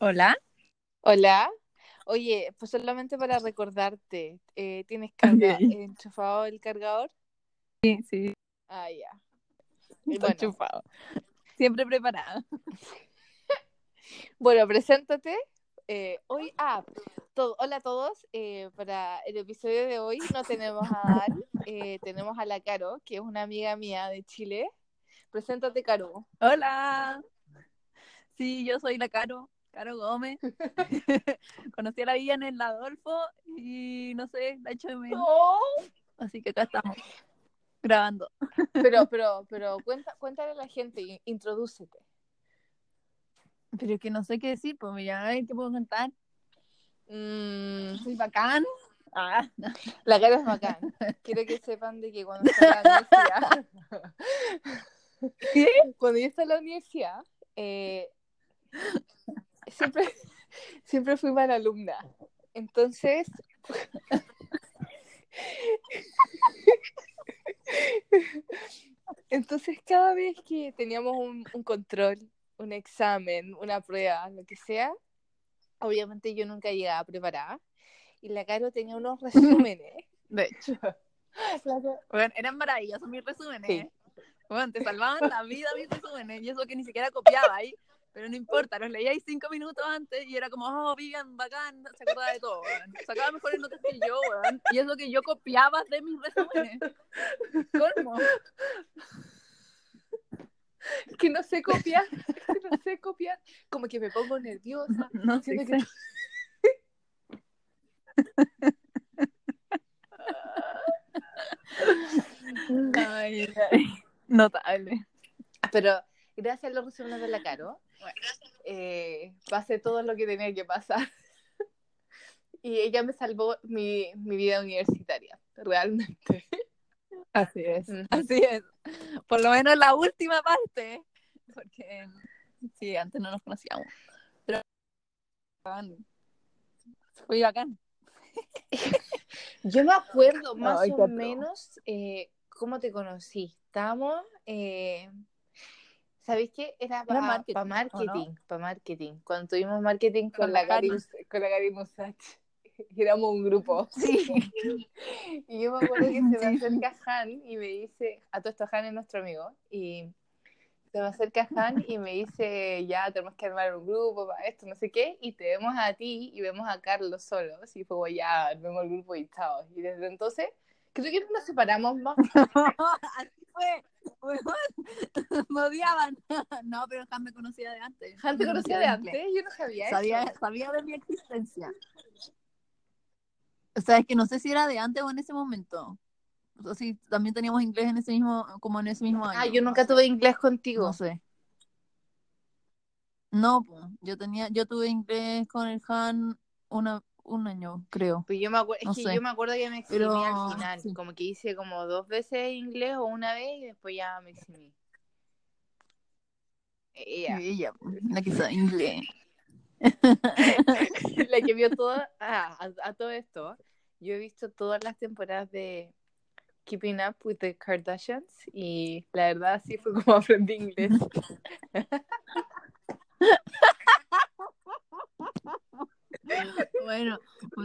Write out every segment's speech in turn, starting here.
Hola. Hola. Oye, pues solamente para recordarte, eh, ¿tienes carga, enchufado el cargador? Sí, sí, Ah, ya. está bueno. enchufado. Siempre preparada. Bueno, preséntate. Eh, hoy, ah, todo, hola a todos. eh, para el episodio de hoy no tenemos a Dan, eh, tenemos a la Caro, que es una amiga mía de Chile. Preséntate, Caro. Hola. Sí, yo soy la Caro, Caro Gómez. Conocí a la Villa en el Adolfo y no sé, la hecho de menos. Así que acá estamos grabando. Pero, pero, pero cuenta, cuéntale a la gente, in- introdúcete. Pero es que no sé qué decir, pues a ver qué puedo contar. Mm, Soy bacán. Ah, La cara es bacán. Quiero que sepan de que cuando estaba en la universidad, ¿Qué? cuando yo estaba en la universidad, eh, siempre, siempre fui mala alumna. Entonces, entonces cada vez que teníamos un, un control, un examen, una prueba, lo que sea, obviamente yo nunca llegaba preparada. Y la Caro tenía unos resúmenes. De hecho, Caro- bueno, eran maravillosos mis resúmenes. Sí. Bueno, te salvaban la vida mis resúmenes. Y eso que ni siquiera copiaba ahí. Pero no importa, los leía ahí cinco minutos antes y era como, oh, Vivian, bacán, se acordaba de todo, weón. Sacaba mejores notas que yo, weón. Y eso que yo copiaba de mis resúmenes. ¿Cómo? Es que no sé copiar, es que no sé copiar, como que me pongo nerviosa. No sé. Que- Ay, ay. Notable. Pero gracias a los resúmenes de la Caro, eh, pasé todo lo que tenía que pasar. Y ella me salvó mi, mi vida universitaria, realmente. Así es. Así es. Por lo menos la última parte. Porque sí, antes no nos conocíamos. Pero fue bacán. Yo me acuerdo más Ay, o menos eh, cómo te conocí. Estábamos, eh, ¿sabéis qué? Era para marketing, ¿o no? marketing, para marketing. Cuando tuvimos marketing con, Con la Gary, con la Gary Musach. Éramos un grupo. Sí. Y yo me acuerdo que se me acerca Han y me dice, a todo esto Han es nuestro amigo, y se me acerca Han y me dice, ya tenemos que armar un grupo para esto, no sé qué, y te vemos a ti y vemos a Carlos solos, y fue ya, armemos el grupo y chao. Y desde entonces, creo que no nos separamos más. Así fue. Me odiaban. No, pero Han me conocía de antes. Han te conocía de antes, yo no sabía, Sabía, eso. sabía de mi existencia. O sea, es que no sé si era de antes o en ese momento. O sea, si también teníamos inglés en ese mismo, como en ese mismo año. Ah, yo nunca tuve inglés contigo. No sé. No, pues, yo tenía, yo tuve inglés con el Han una, un año, creo. Pues yo me acuerdo, No es que sé. yo me acuerdo que me eximí Pero, al final, sí. como que hice como dos veces inglés o una vez y después ya me eximí. Ella. Ella, la que sabe inglés. la que vio todo, ah, a, a todo esto, yo he visto todas las temporadas de Keeping Up with the Kardashians y la verdad así fue como aprendí inglés. Bueno,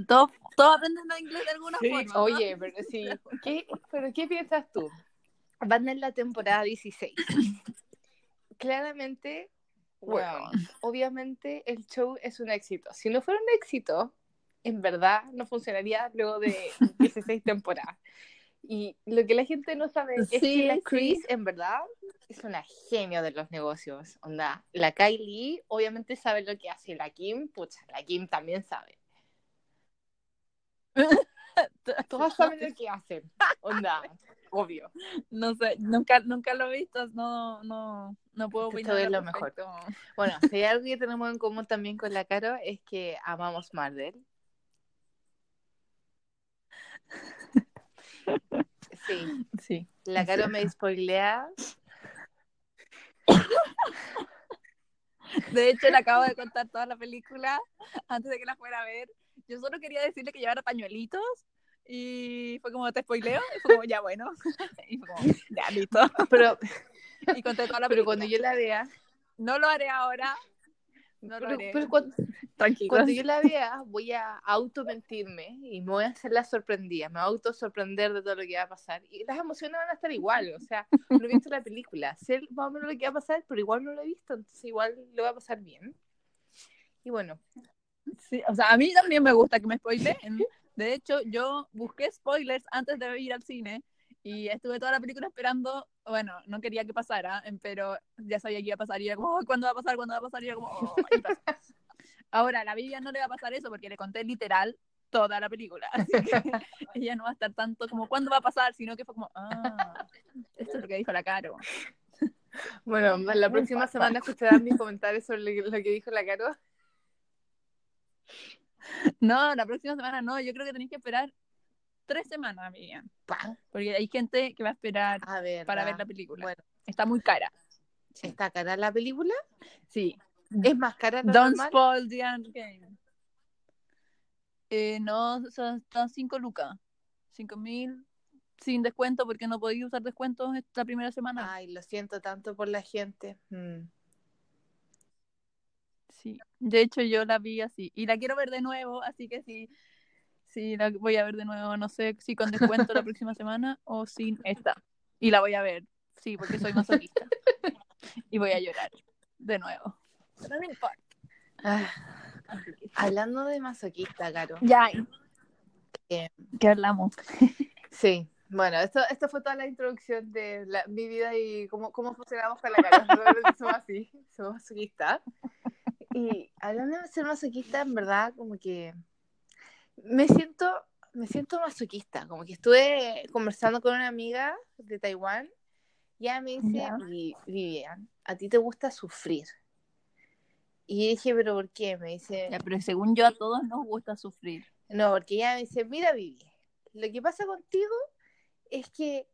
todos, todos aprenden inglés de alguna Sí, forma. ¿no? Oye, pero sí, ¿qué, pero ¿qué piensas tú? Van en la temporada 16. Claramente, bueno, obviamente el show es un éxito. Si no fuera un éxito, en verdad no funcionaría luego de 16 temporadas. Y lo que la gente no sabe es que la sí. Chris, en verdad, es una genio de los negocios. Onda, la Kylie obviamente sabe lo que hace. La Kim, pucha, la Kim también sabe. Todas saben lo que hacen. Onda, obvio. No sé, nunca, nunca lo he visto, no, no, no puedo Esto opinar. es al lo mejor. Bueno, si hay algo que tenemos en común también con la Caro es que amamos Marvel. Sí, Sí. la Caro me spoilea. De hecho, le acabo de contar toda la película antes de que la fuera a ver. Yo solo quería decirle que llevara pañuelitos y fue como, ¿te spoileo? Y fue como, ya bueno. Y fue como, ya listo. Pero, Y conté toda la pero película. cuando yo la vea, No lo haré ahora, No lo Pero, haré. pero cuando, Tranquilo. cuando yo la vea, voy a auto-mentirme y me voy a hacer la sorprendida. Me voy a auto-sorprender de todo lo que va a pasar. Y las emociones van a estar igual. O sea, no he visto la película. Sé más o menos lo que va a pasar, pero igual no lo he visto. Entonces, igual lo va a pasar bien. Y bueno, Sí, o sea, a mí también me gusta que me spoileen. De hecho, yo busqué spoilers antes de ir al cine y estuve toda la película esperando. Bueno, no quería que pasara, pero ya sabía que iba a pasar. Y era como, "Oh, ¿cuándo va a pasar? ¿Cuándo va a pasar? Y era como, "Oh", y pasó. Ahora, a la Vivian no le va a pasar eso porque le conté literal toda la película. Así que ella no va a estar tanto como, ¿cuándo va a pasar? Sino que fue como, ah, esto es lo que dijo la Caro. bueno, la próxima semana escucharán mis comentarios sobre lo que dijo la Caro. No, la próxima semana no. Yo creo que tenéis que esperar tres semanas. Pa. Porque hay gente que va a esperar A ver. para ver la película. Bueno, Está muy cara. ¿está cara la película? Sí. ¿Es más cara lo Don't normal? spoil the end game. Eh, no, son, están 5 lucas. 5 mil sin descuento porque no podía usar descuentos esta primera semana. Ay, lo siento tanto por la gente. Mm. Sí. De hecho, yo la vi así. Y la quiero ver de nuevo, así que sí. Sí, la voy a ver de nuevo. No sé si con descuento la próxima semana o sin esta. Y la voy a ver. Sí, porque soy masoquista. y voy a llorar de nuevo. Pero no importa. Ah, que hablando de masoquista, Caro. Ya. Eh, ¿Qué hablamos? Sí, bueno, esto, esto fue toda la introducción de la- mi vida y cómo, cómo funcionamos con la cara. Somos así, somos masoquistas. Y hablando de ser masoquista, en verdad, como que me siento, me siento masoquista. Como que estuve conversando con una amiga de Taiwán y ella me dice. "Vi- Vivian, a ti te gusta sufrir. Y dije, ¿pero por qué? Me dice, Ya, pero según yo a todos nos gusta sufrir. no, porque ella me dice, mira, Vivi, lo que pasa contigo es que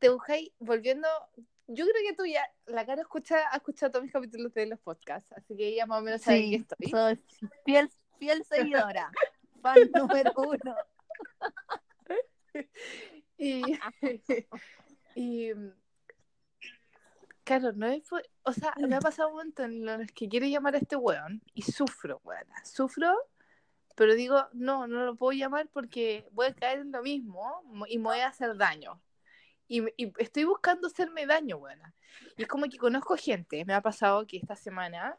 te buscáis volviendo. Yo creo que tú ya, la cara escucha, ha escuchado todos mis capítulos de los podcasts, así que ella más o menos sabe que estoy. soy fiel, fiel seguidora. Fan número uno. Y, y claro, no es o sea, me ha pasado un momento en los que quiero llamar a este weón y sufro, weón, sufro, pero digo, no, no lo puedo llamar porque voy a caer en lo mismo y me voy a hacer daño. Y, y estoy buscando hacerme daño, weón. Y es como que conozco gente, me ha pasado que esta semana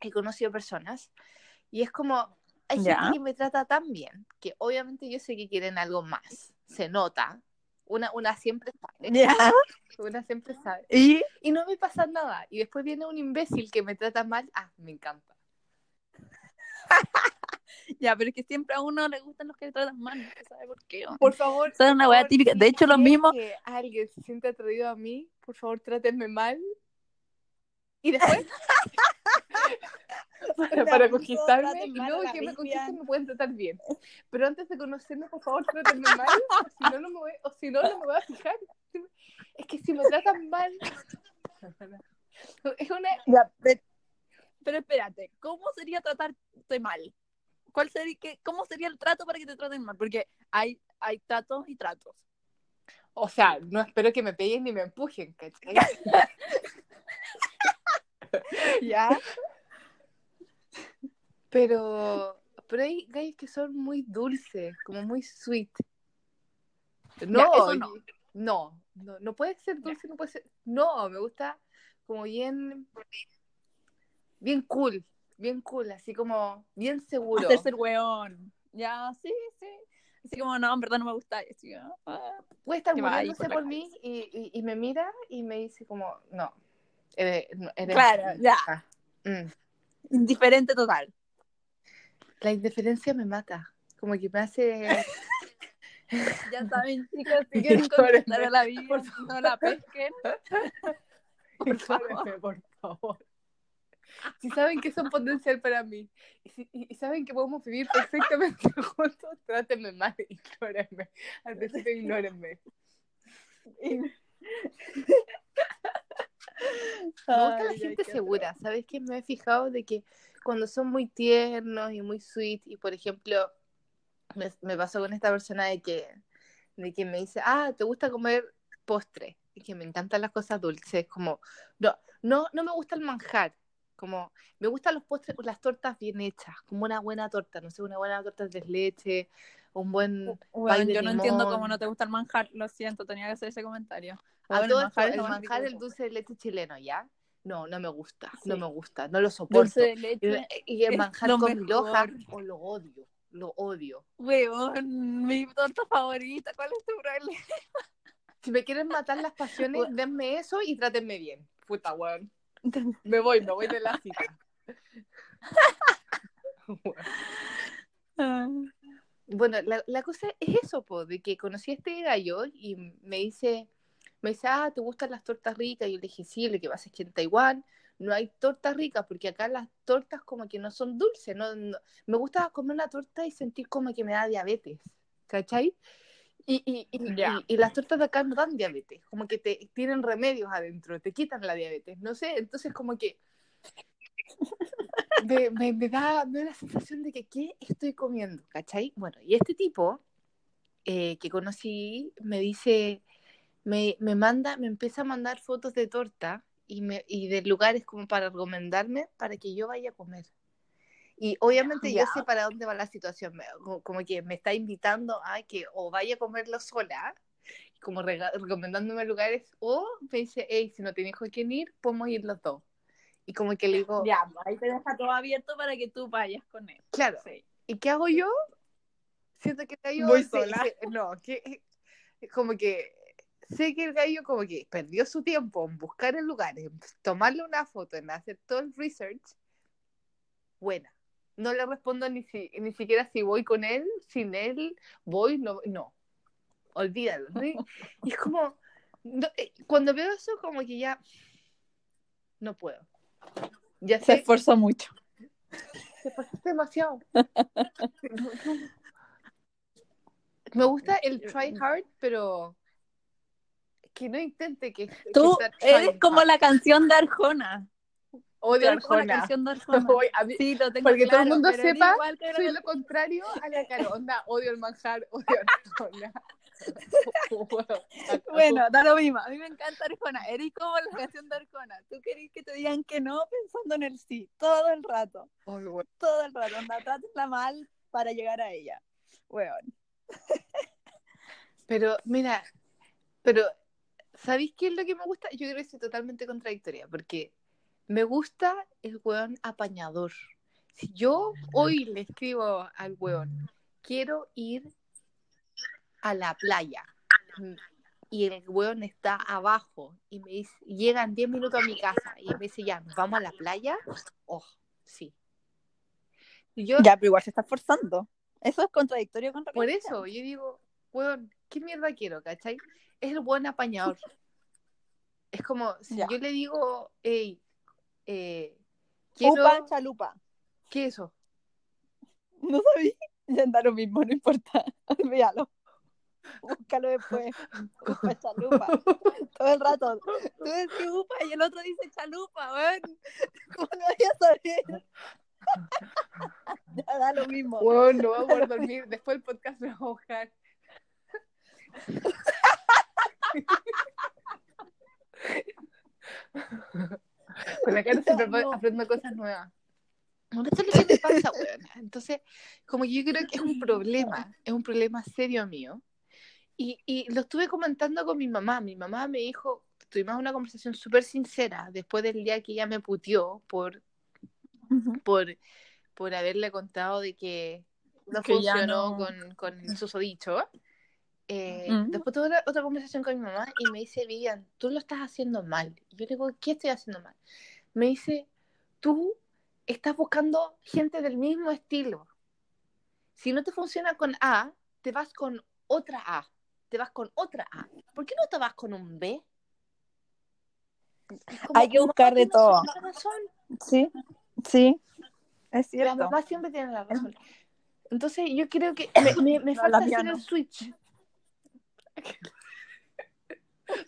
he conocido personas y es como, hay Ya. gente que me trata tan bien que obviamente yo sé que quieren algo más, se nota. Una, una siempre sabe, Ya. una siempre sabe. Y Y no me pasa nada. Y después viene un imbécil que me trata mal. Ah, me encanta. ya, pero es que siempre a uno le gustan los que le tratan mal. No sabe por qué. Por favor. Es una weá típica. si De hecho, lo quieren mismo. que alguien se siente atraído a mí, por favor, trátenme mal. Y después, para, para conquistarme, y luego que me conquisten me pueden tratar bien. Pero antes de conocerme, por favor, trátenme mal. O si no, no me voy, o si no, no me voy a fijar. Es que si me tratan mal. Es una. Ya, pero, espérate, ¿cómo sería tratarte mal? ¿Cuál sería, qué, ¿Cómo sería el trato para que te traten mal? Porque hay, hay tratos y tratos. O sea, no espero que me peguen ni me empujen, ¿cachai? ¿Ya? Pero, pero hay gallos que son muy dulces, como muy sweet. No, Ya, eso no. no, no, no puede ser dulce, no puede ser. No, me gusta como bien, bien cool, bien cool, así como bien seguro. Hacerse el weón. Ya, sí, sí. Así como, no, en verdad no me gusta. Así, ah, Puede estar muriéndose por mí y, y, y me mira y me dice como, no, eres, no, eres- Claro, ya. Mm. Indiferente total. La indiferencia me mata, como que me hace... Ya saben, chicos, si quieren conquistar a la vida, por no la pesquen. Por favor. Por favor. Si saben que son potencial para mí y, si- y- y saben que podemos vivir perfectamente juntos, trátenme mal, ignórenme. Al principio ignórenme. Me gusta la gente segura. ¿Sabes qué? Me he fijado de que cuando son muy tiernos y muy sweet, y por ejemplo, me, me pasó con esta persona de que, de que me dice, ah, ¿te gusta comer postre? Y que me encantan las cosas dulces. Como, no, no, no me gusta el manjar, Como, me gustan los postres, las tortas bien hechas, como una buena torta, no sé, una buena torta de leche, un buen Bueno, yo no entiendo cómo no te gusta el manjar, lo siento, tenía que hacer ese comentario. A Bueno, todo el manjar el manjar, del dulce de leche chileno, ¿ya? No, no me gusta, no me gusta, no lo soporto. Dulce de leche, Y, y el manjar con mejor. oh, lo odio, lo odio. weón, mi torta favorita, ¿cuál es tu problema? Si me quieren matar las pasiones, denme eso y trátenme bien. Puta, weón. Me voy, me voy de la cita. Ah, Bueno, la, la cosa es eso, po, de que conocí a este gallo y me dice, me dice, ah, ¿te gustan las tortas ricas? Y yo le dije, sí, lo que pasa es que en Taiwán no hay tortas ricas, porque acá las tortas como que no son dulces, no, no- me gusta comer una torta y sentir como que me da diabetes, ¿cachai? Y, y, y, las tortas de acá no dan diabetes, como que te tienen remedios adentro, te quitan la diabetes, no sé, entonces como que me, me- me da, me da la sensación de que ¿qué estoy comiendo? ¿Cachai? Bueno, y este tipo eh, que conocí me dice, me, me manda, me empieza a mandar fotos de torta y, me, y de lugares como para recomendarme para que yo vaya a comer. Y obviamente Ya. yo sé para dónde va la situación, me- como, que me está invitando a que o vaya a comerlo sola, como recomendándome lugares, o me dice, hey, si no tienes con quién ir, podemos ir los dos. Y como que le digo, Ya, ahí te deja todo abierto para que tú vayas con él. claro, Sí. ¿Y qué hago yo? Siento que el gallo. Voy sola. no, que como que sé que el gallo como que perdió su tiempo en buscar el lugar, en tomarle una foto, en hacer todo el research. Buena. No le respondo ni si, ni siquiera si voy con él, sin él, voy, no, no. Olvídalo. ¿no? Y es como, no, eh, cuando veo eso, como que ya no puedo. Ya Se sé, esforzó mucho. se pasó demasiado. Me gusta el try hard, pero que no intente que. Tú eres trying como la canción de Arjona. Odio la Arjona. canción de Arjona. Voy a mí- Sí, lo tengo Porque todo el claro, mundo sepa, igual que soy lo contrario a la cara. Onda, odio el manjar, odio Arjona. Bueno, da lo mismo. A mí me encanta Arjona. Eres como la canción de Arjona. Tú querés que te digan que no pensando en el sí. Todo el rato. Bueno. Todo el rato. Anda, trátenla mal para llegar a ella. Weón. Pero mira, pero ¿sabéis qué es lo que me gusta? Yo creo que soy totalmente contradictoria, porque me gusta el weón apañador. Si yo hoy le escribo al weón, quiero ir a la playa, y el weón está abajo, y me dice, llegan 10 minutos a mi casa, y me dice, ya, ¿nos vamos a la playa? Oh, sí. Yo, Ya, pero igual se está forzando. Eso es contradictorio con lo que por eso, yo digo, weón, ¿qué mierda quiero, cachai? Es el buen apañador. Es como, si Ya. yo le digo, hey, eh, quiero... Upa, chalupa. ¿Qué es eso? No sabía. Ya anda lo mismo, no importa. Olvídalo. Búscalo después. Upa, chalupa. Todo el rato. Tú decís upa y el otro dice chalupa, weón. ¿Cómo no voy a saber? ya da lo mismo. Weón, no voy a dormir. Después el podcast me va a ahogar. Con la cara siempre No. aprendo cosas nuevas. Bueno, esto es lo que me pasa. Entonces, como que yo creo que es un problema, es un problema serio mío. Y, y lo estuve comentando con mi mamá. Mi mamá me dijo, tuvimos una conversación súper sincera después del día que ella me puteó por, por, por haberle contado de que no Que funcionó no- con, con el susodicho. Eh, Mm. Después tuve otra, otra conversación con mi mamá y me dice, Vivian, tú lo estás haciendo mal. Y yo le digo, ¿qué estoy haciendo mal? Me dice, tú estás buscando gente del mismo estilo. Si no te funciona con A, te vas con otra A. Te vas con otra A. ¿Por qué no te vas con un B? Como, Hay que buscar de todo. razón. Sí, sí. Es La cierto. mamá siempre tiene la razón. Entonces yo creo que me, me, me No, falta la hacer no. el switch.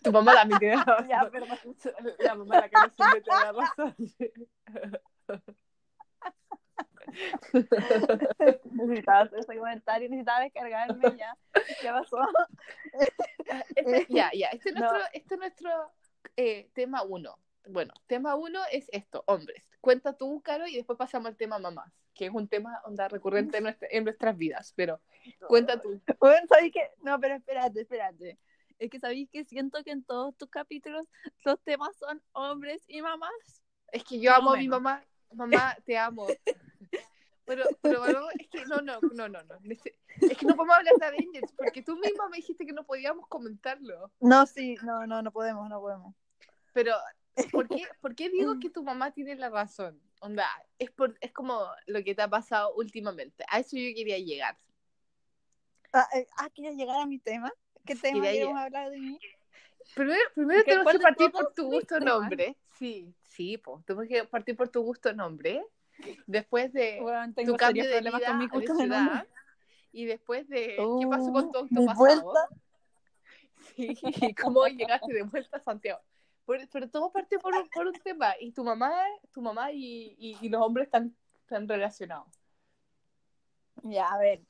Tu mamá también tiene la razón. Ya, perdón. La mamá la cara siempre tiene la razón. Necesitaba hacer ese comentario, necesitaba descargarme ya. ¿Qué pasó? Este- ya, ya. Este es No. nuestro, este es nuestro eh, tema uno. Bueno, tema uno es esto, hombres. Cuenta tú, Caro, y después pasamos al tema mamás, que es un tema onda recurrente en, nuestra- en nuestras vidas, pero cuenta tú. Bueno, ¿sabéis qué? No, pero espérate, espérate. Es que sabéis que siento que en todos tus capítulos los temas son hombres y mamás. Es que yo amo a mi mamá. Mamá, te amo. Pero, pero bueno, es que no, no, no, no, no. Es que no podemos hablar de Avengers, porque tú misma me dijiste que no podíamos comentarlo. No, sí, no, no, no podemos, no podemos. Pero, ¿por qué, por qué digo que tu mamá tiene la razón? Onda, es, por, es como lo que te ha pasado últimamente. A eso yo quería llegar. Ah, eh, ah, ¿quieres llegar a mi tema? ¿Qué tema Quería queremos llegar. hablar de mí? Primero, primero ¿Qué- tenemos que partir por tu gusto temas? nombre. Sí, sí, pues. Tenemos que partir por tu gusto nombre. Después de Bueno, tu cambio de vida con mi gusto de ciudad. nombre. Y después de qué pasó con tu Uh, auto mi pasado. vuelta. Sí, y cómo llegaste de vuelta a Santiago. Por- pero todo parte por un, por un tema. Y tu mamá, tu mamá y, y- y los hombres están, están relacionados. Ya, a ver.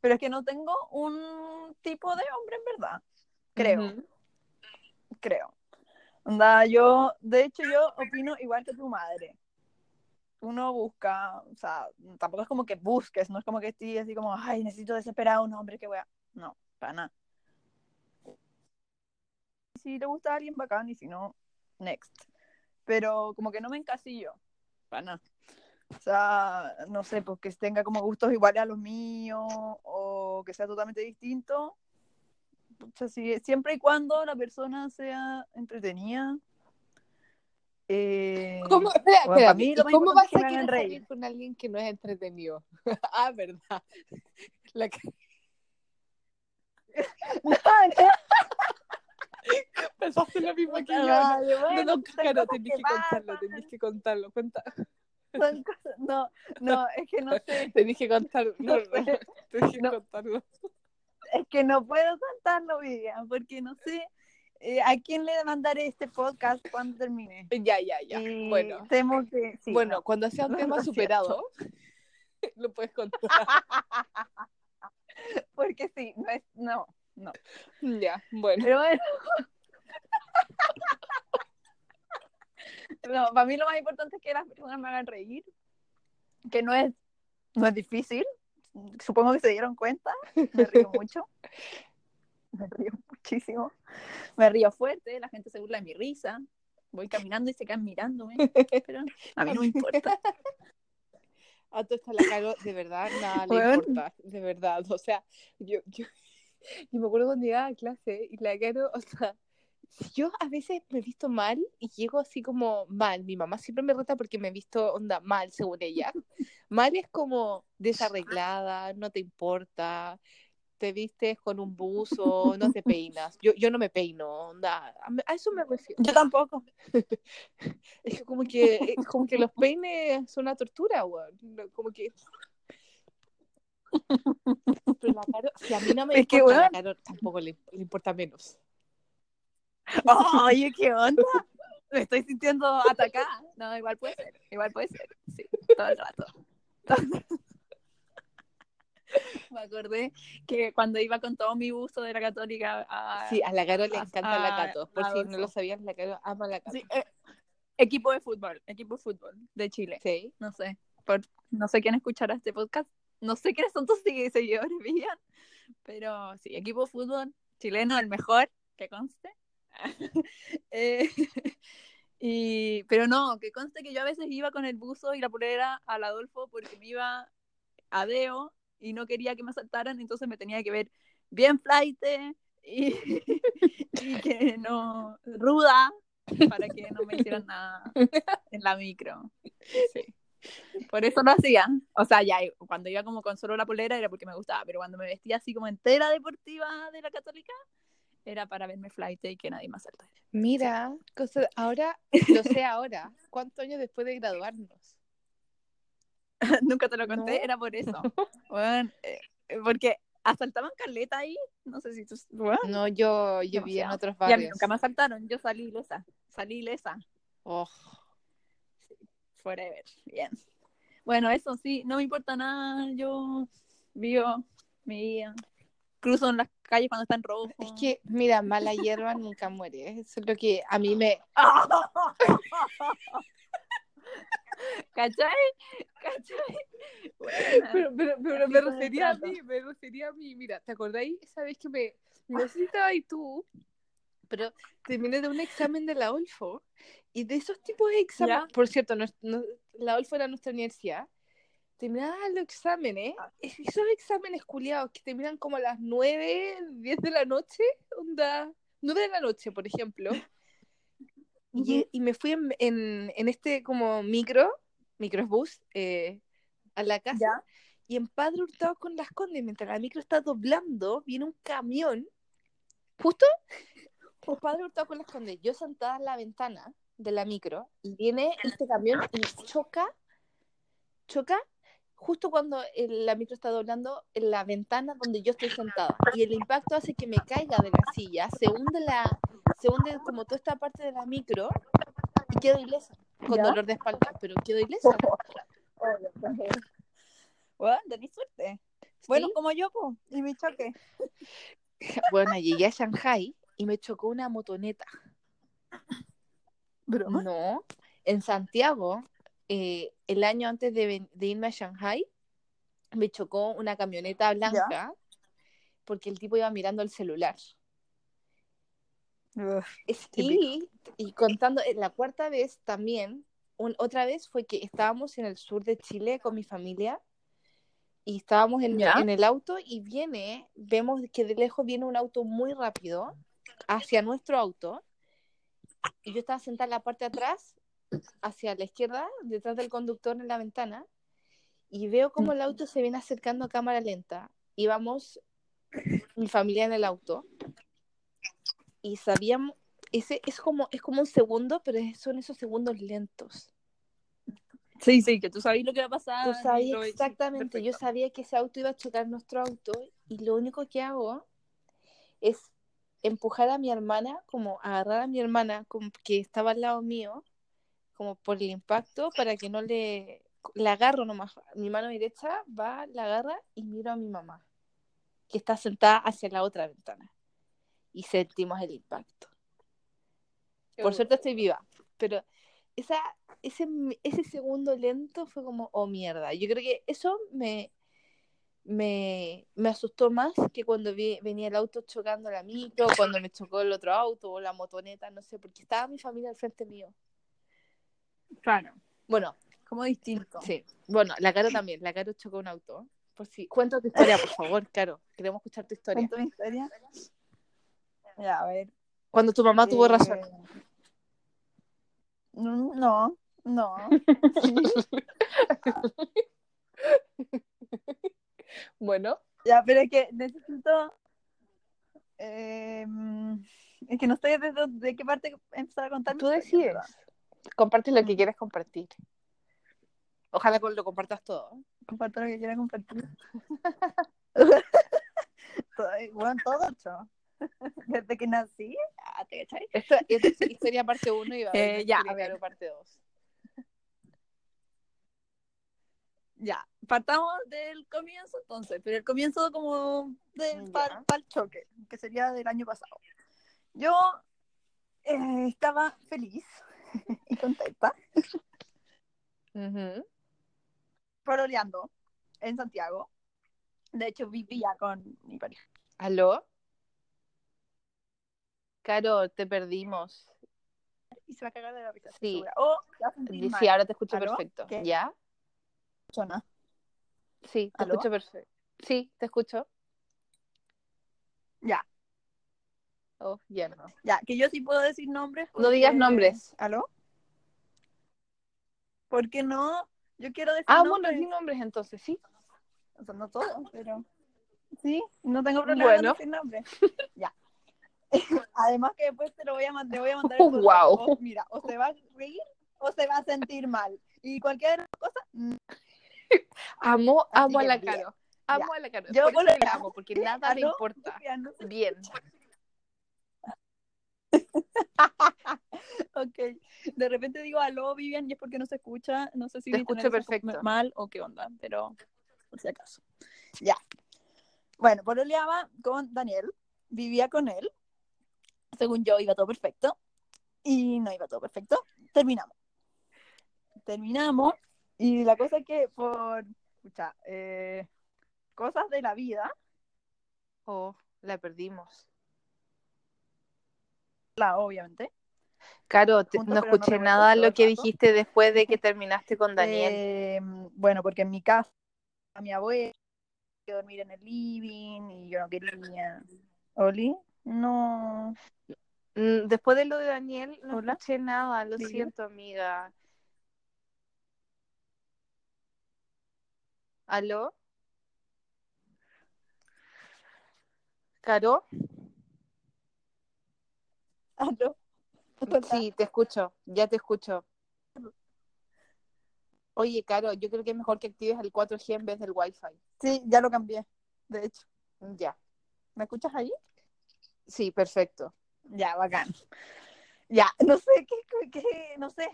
Pero es que no tengo un tipo de hombre en verdad. Creo, creo. Onda, yo, de hecho, yo opino igual que tu madre. Uno busca, o sea, tampoco es como que busques, no es como que estés así como, ay, necesito desesperado un hombre que wea. No, para nada. Si le gusta a alguien bacán y si no, next. Pero como que no me encasillo, para nada. O sea, no sé, pues que tenga como gustos iguales a los míos o que sea totalmente distinto. Pucha, sí, siempre y cuando la persona sea entretenida. Eh, ¿Cómo, espera, bueno, espérate, mí ¿y lo más cómo vas a querer salir con alguien que no es entretenido? ah, verdad. La que- Pensaste lo mismo que yo. No, Vale, no, bueno, no, son claro, tenés que contarlo, tenés que contarlo. Cuenta. son cosas- No, no, es que no sé. Tenés que contarlo. No, no, tenés que No. contarlo. Es que no puedo contarlo, Vivian, porque no sé eh, a quién le mandaré este podcast cuando termine. Ya, ya, ya. Y Bueno, temo que sí, bueno, no. cuando sea un No, tema superado, lo puedes contar. porque sí, no es, no, no. ya, bueno. Pero bueno. No, para mí lo más importante es que las personas me hagan reír, que no es, no es difícil. Supongo que se dieron cuenta. Me río mucho. Me río muchísimo. Me río fuerte, la gente se burla de mi risa. Voy caminando y se quedan mirándome. Pero a mí no me importa. A todo esto la cago, de verdad, nada le Bueno. importa, de verdad. O sea, yo, yo, yo me acuerdo cuando llegaba a clase y la caro, o sea, yo a veces me he visto mal y llego así como mal. Mi mamá siempre me reta porque me he visto onda mal, según ella. Mal es como desarreglada, no te importa, te vistes con un buzo, no te peinas. Yo, yo no me peino, onda. A, eso me refiero. Yo tampoco. Es como que, es como que los peines son una tortura, weón. Como que. Pero la Caro, si a mí no me Es que, importa, la. Caro tampoco le, le importa menos. Oye, ¿qué onda? Me estoy sintiendo atacada. No, igual puede ser. Igual puede ser. Sí, todo el rato. Me acordé que cuando iba con todo mi buzo de la católica a Sí, a la Caro le a- encanta la Cato. Por a si no lo sabían, la Caro ama la Cato. Sí, eh, equipo de fútbol, equipo de fútbol de Chile. Sí. No sé, por, no sé quién escuchará este podcast. No sé quiénes son tus segui- seguidores, Vivian. Pero sí, equipo de fútbol chileno, el mejor, que conste. Eh, y, pero no, que conste que yo a veces iba con el buzo y la polera al Adolfo porque me iba a Deo y no quería que me asaltaran, entonces me tenía que ver bien flight y, y que no ruda para que no me hicieran nada en la micro. Sí. Por eso lo hacía. O sea, ya cuando iba como con solo la polera era porque me gustaba, pero cuando me vestía así como entera deportiva de la católica era para verme flight y que nadie me asaltara. Mira, cosa, ahora, lo sé ahora. ¿Cuántos años después de graduarnos? Nunca te lo conté, No. era por eso. Bueno, eh, porque asaltaban Carleta ahí, no sé si tú... bueno, No, yo, yo vi en otros y a mí barrios. nunca me asaltaron, yo salí ilesa, salí ilesa, Oh, forever, bien. Bueno, eso sí, no me importa nada, yo vivo mi vida. cruzo en las calles cuando están rojos. Es que, mira, mala hierba nunca muere. Eso es lo que a mí me. ¿Cachai? ¿Cachai? Buena. Pero, pero, pero me refería a mí, me refería a mí. Mira, ¿te acordáis esa vez que me. No sé si estabas ahí tú, pero terminé de un examen de la Olfo. Y de esos tipos de exámenes. ¿Ya? Por cierto, no, no- la Olfo era nuestra universidad. Terminaba los exámenes, Ah. esos exámenes culiados que terminan como a las 9, 10 de la noche, onda, 9 de la noche, por ejemplo. Y, y me fui en, en, en este como micro, microbús, eh, a la casa. Ya. Y en Padre Hurtado con las Condes, mientras la micro está doblando, viene un camión, justo por Padre Hurtado con las Condes, yo sentada en la ventana de la micro, y viene este camión y choca, choca, justo cuando el- la micro está doblando en la ventana donde yo estoy sentada. Y el impacto hace que me caiga de la silla, se hunde, la, se hunde como toda esta parte de la micro, y quedo ilesa, con ¿Ya? dolor de espalda, pero quedo ilesa. Bueno, tenés suerte. Bueno, como yo, po, y mi choque. Bueno, llegué a Shanghai y me chocó una motoneta. Broma. No, en Santiago, eh, el año antes de, irme a Shanghai, me chocó una camioneta blanca porque el tipo iba mirando el celular. Uf, y, y contando, eh, la cuarta vez también, un- otra vez fue que estábamos en el sur de Chile con mi familia y estábamos en el auto y viene, vemos que de lejos viene un auto muy rápido hacia nuestro auto y yo estaba sentada en la parte de atrás, hacia la izquierda, detrás del conductor en la ventana y veo como el auto se viene acercando a cámara lenta. Y vamos mi familia en el auto y sabíamos ese es como es como un segundo pero son esos segundos lentos. Sí, sí, que tú sabías lo que iba a pasar. tú sabías exactamente yo sabía que ese auto iba a chocar nuestro auto y lo único que hago es empujar a mi hermana como agarrar a mi hermana como que estaba al lado mío como por el impacto para que no le la agarro nomás. Mi mano derecha va la agarra y miro a mi mamá que está sentada hacia la otra ventana. Y sentimos el impacto. Por suerte estoy viva, pero esa, ese, ese segundo lento fue como, oh mierda. Yo creo que eso me, me, me asustó más que cuando vi- venía el auto chocando la micro, cuando me chocó el otro auto o la motoneta, no sé, porque estaba mi familia al frente mío. Claro, Bueno, como distinto. sí, bueno, la Caro también, la Caro chocó un auto. Por si, cuenta tu historia, por favor, Caro, queremos escuchar tu historia. ¿Cuento mi historia? Ya, a ver. Cuando tu mamá tuvo eh, razón. No, no. no. Bueno, Ya, pero es que necesito. eh, es que no sé de, dó- de qué parte empezar a contar. tú historia, decides. ¿verdad? Comparte lo que quieras compartir. Ojalá lo compartas todo. Comparto lo que quiera compartir. bueno, todo hecho. Desde que nací. Ah, ¿te cachai? Esta, esta es historia parte 1 y va a haber Eh, ya, historia a ver. Parte 2. Ya, partamos del comienzo entonces, pero el comienzo como del Ya. para el choque, que sería del año pasado. Yo eh, estaba feliz y contenta, pololeando en Santiago. De hecho, vivía con mi pareja. ¿Aló? Caro, te perdimos. Y se va a cagar de la risa. Sí. O sentir Sí, ahora te escucho ¿Aló? perfecto. ¿Qué? ¿Ya? Persona. Sí, te ¿Aló? escucho perfecto. Sí, te escucho. Ya, Oh, ya no. ya, que yo sí puedo decir nombres. No digas nombres. ¿Aló? ¿Por qué no? Yo quiero decir Ah, nombres. bueno, di nombres entonces, sí. O sea, no todos, pero sí, no tengo problema Bueno. en decir nombre. ya. Además que después te lo voy a mandar, te voy a mandar el. O, mira, o se va a reír o se va a sentir mal. Y cosas, mm, Amo, amo a la bien. Caro. Amo a la Caro. Yo Por eso por- la amo, porque nada me ¿Aló? importa. no. Bien. Ok. De repente digo aló, Vivian, y es porque no se escucha. No sé si mi escucho perfecto. mal o qué onda, pero por si acaso. Ya. Bueno, pololeaba con Daniel, vivía con él. Según yo, iba todo perfecto. Y no iba todo perfecto. Terminamos. Terminamos. Y la cosa es que por escucha, eh, cosas de la vida, Oh, la perdimos. la obviamente. Caro, te- Juntos, no no escuché revueltos nada lo que rato. dijiste después de que terminaste con Daniel. Eh, bueno, porque en mi casa, a mi abuela, que dormir en el living y yo no quería. ¿Oli? No. Mm, Después de lo de Daniel, no Hola. escuché nada, lo siento, amiga. ¿Aló? ¿Caro? ¿Aló? Hola. Sí, te escucho, ya te escucho. Oye, Caro, yo creo que es mejor que actives el 4G en vez del Wi-Fi. Sí, ya lo cambié, de hecho. Ya, ¿Me escuchas ahí? sí, perfecto. Ya, bacán. Ya, no sé qué, qué no sé,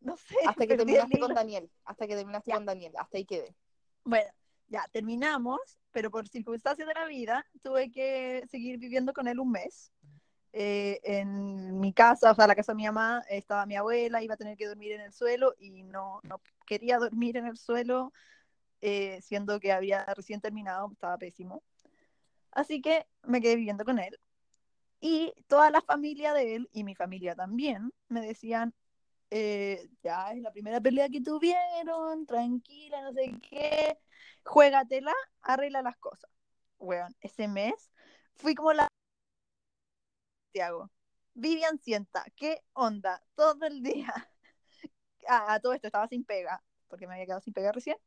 no sé. Hasta que terminaste con. Daniel, hasta que terminaste Ya. con Daniel, hasta ahí quedé. Bueno, ya terminamos, pero por circunstancias de la vida tuve que seguir viviendo con él un mes. Eh, en mi casa, o sea, la casa de mi mamá, estaba mi abuela, iba a tener que dormir en el suelo y no, no quería dormir en el suelo, eh, siendo que había recién terminado, estaba pésimo. Así que me quedé viviendo con él. Y toda la familia de él y mi familia también me decían, eh, ya es la primera pelea que tuvieron, tranquila, no sé qué, juégatela, arregla las cosas. Weón, ese mes fui como la Santiago. Vivian Sienta, ¿qué onda? Todo el día. Ah, a todo esto estaba sin pega, porque me había quedado sin pega recién.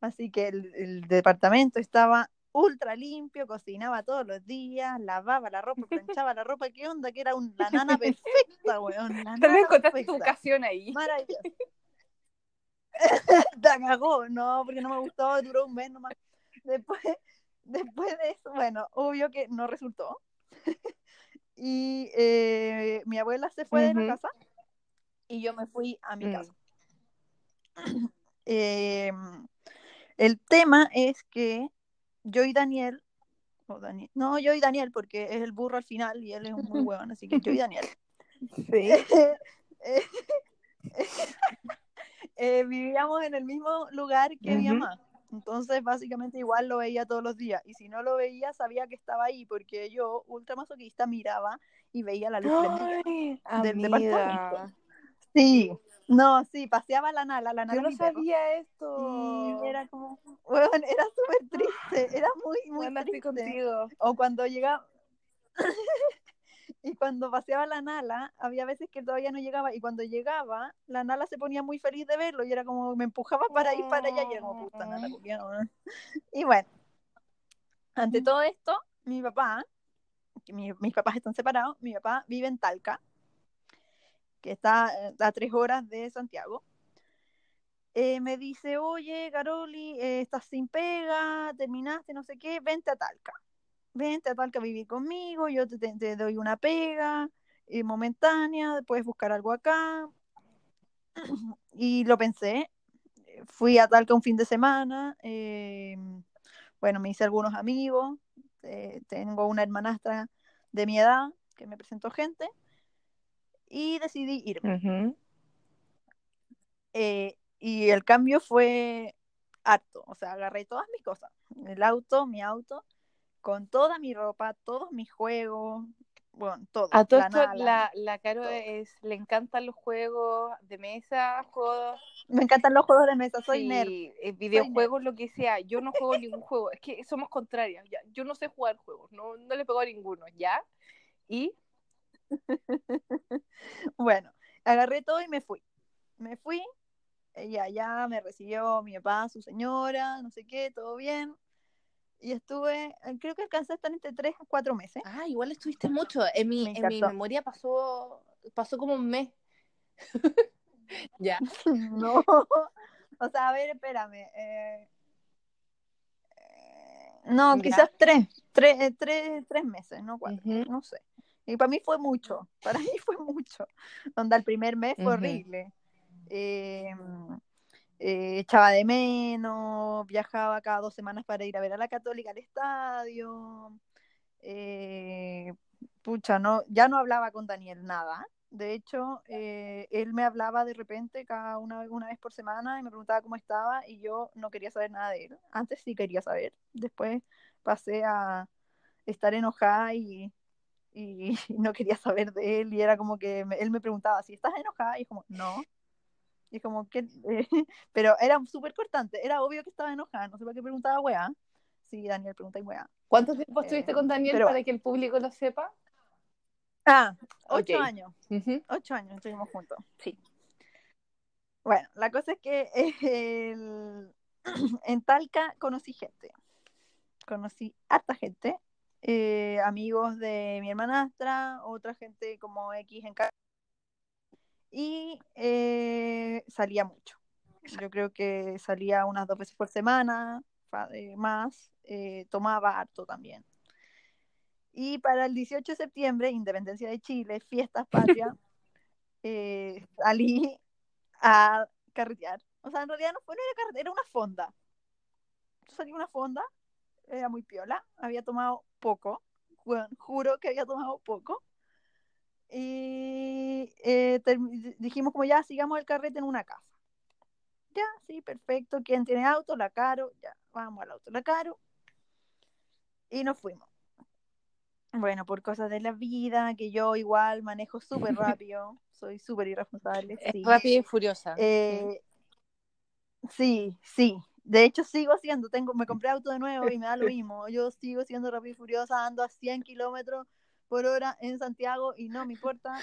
Así que el, el departamento estaba ultra limpio, cocinaba todos los días, lavaba la ropa, planchaba la ropa. ¿Qué onda? Que era un, la nana perfecta, weón. La Tal vez encontraste tu vocación ahí. Maravilloso. Te cagó, no, porque no me gustó, duró un mes nomás. Después, después de eso, bueno, obvio que no resultó. Y eh, mi abuela se fue de la casa y yo me fui a mi Mm. casa. Eh, el tema es que yo y Daniel, o Daniel, no, yo y Daniel, porque es el burro al final y él es un muy huevón, así que yo y Daniel. Sí. Eh, vivíamos en el mismo lugar que mi mamá. Entonces, básicamente, igual lo veía todos los días. Y si no lo veía, sabía que estaba ahí, porque yo, ultramasoquista, miraba y veía la luz. Ay, del amiga. departamento. Sí, no, sí, paseaba la Nala, la Nala Yo no perro, sabía esto. Y era como, bueno, era súper triste, era muy, muy Bueno, estoy triste. contigo. O cuando llegaba, y cuando paseaba la Nala, había veces que todavía no llegaba, y cuando llegaba, la Nala se ponía muy feliz de verlo, y era como, me empujaba para ir para allá, y era como, puta, Nala, culiao, weón". Y bueno, ante todo esto, mi papá, que mi- mis papás están separados, mi papá vive en Talca, que está eh, a tres horas de Santiago. Eh, me dice, oye, Caroli, eh, estás sin pega, terminaste, no sé qué, vente a Talca. Vente a Talca a vivir conmigo, yo te, doy una pega momentánea, puedes buscar algo acá. Y lo pensé, fui a Talca un fin de semana, bueno, me hice algunos amigos, tengo una hermanastra de mi edad que me presentó gente y decidí irme. Eh, y el cambio fue harto, o sea, agarré todas mis cosas, el auto, mi auto, con toda mi ropa, todos mis juegos, bueno, todo. A todo la esto, la, la Caro todo. es, le encantan los juegos de mesa, juegos, Me encantan los juegos de mesa, soy sí, nerd. eh, videojuegos, lo que sea. Yo no juego ningún juego, es que somos contrarias. Ya. Yo no sé jugar juegos, no, no le pego a ninguno, ¿ya? Y Bueno, agarré todo y me fui. Me fui, y allá me recibió mi papá, su señora, no sé qué, todo bien. Y estuve, creo que alcancé a estar entre tres a cuatro meses. Ah, igual estuviste mucho. En mi, Me en mi memoria pasó, pasó como un mes. ya. No, o sea, a ver, espérame. eh, eh, no, quizás tres, tres, eh, tres, tres meses, no cuatro, no sé. Y para mí fue mucho, para mí fue mucho. Onda, el primer mes fue horrible. Eh, eh, echaba de menos, viajaba cada dos semanas para ir a ver a la Católica al estadio. Eh, pucha, no, ya no hablaba con Daniel nada. De hecho, eh, él me hablaba de repente cada una, una vez por semana y me preguntaba cómo estaba y yo no quería saber nada de él. Antes sí quería saber. Después pasé a estar enojada y, y no quería saber de él y era como que me- él me preguntaba si estás enojada y es como, no. Y es como que, eh, pero era súper cortante, era obvio que estaba enojada, no sé por qué preguntaba weá. Sí, Daniel pregunta y weá. ¿Cuánto tiempo Eh, estuviste con Daniel pero- para que el público lo sepa? Ah, ocho Ok. años. Ujú. Ocho años estuvimos juntos, sí. Bueno, la cosa es que el- en Talca conocí gente. Conocí harta gente. Eh, amigos de mi hermanastra, otra gente como X en casa. Y eh, salía mucho. Yo creo que salía unas dos veces por semana, eh, más. eh, tomaba harto también. Y para el 18 de septiembre, Independencia de Chile, fiestas patrias, salí a carretear. O sea, en realidad no fue no era carretera, era una fonda. Yo salí a una fonda, era muy piola, había tomado poco, bueno, juro que había tomado poco. Y eh, dijimos como ya, sigamos el carrete en una casa. Ya, sí, perfecto. ¿Quién tiene auto? La Caro. Ya, vamos al auto, la Caro. Y nos fuimos. Bueno, por cosas de la vida, que yo igual manejo súper rápido, soy súper irresponsable. Es sí. rápida y furiosa. Eh, sí, sí. De hecho, sigo siendo, tengo, me compré auto de nuevo y me da lo mismo. Yo sigo siendo rápida y furiosa, ando a 100 kilómetros por hora en Santiago y no me importa.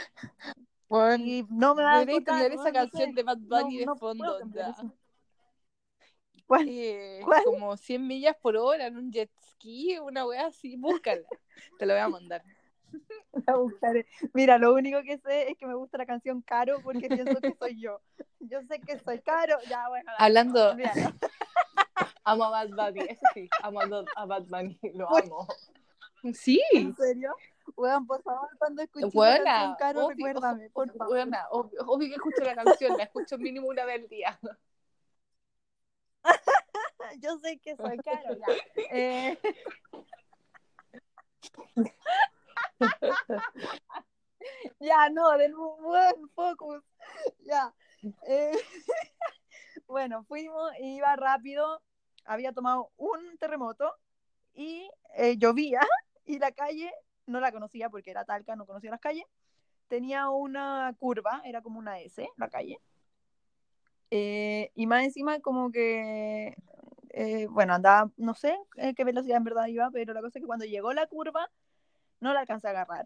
Bueno, Y no me da debería tener esa canción de Bad Bunny de fondo. ¿Cuál? Eh, ¿Cuál? como 100 millas por hora en un jet ski, una wea así, búscala. Te lo voy a mandar. La buscaré. Mira, lo único que sé es que me gusta la canción Caro porque pienso que soy yo. Yo sé que soy Caro, ya bueno. Hablando-. Amo a Bad Bunny, eso sí, amo a Bad Bunny, lo amo. Sí, ¿En serio? Weón, por favor, cuando escuches la buena. canción Caro, obvio, recuérdame, por favor. buena, obvio, obvio que escucho la canción, la escucho mínimo una vez al día. Yo sé que soy Caro, ya. Eh, ya, no, del buen focus. Ya. Eh, bueno, fuimos, iba rápido, había tomado un terremoto y eh, llovía y la calle no la conocía porque era Talca, no conocía las calles. Tenía una curva, era como una S la calle. Eh, y más encima como que, eh, bueno, andaba, no sé eh, qué velocidad en verdad iba, pero la cosa es que cuando llegó la curva no la alcancé a agarrar.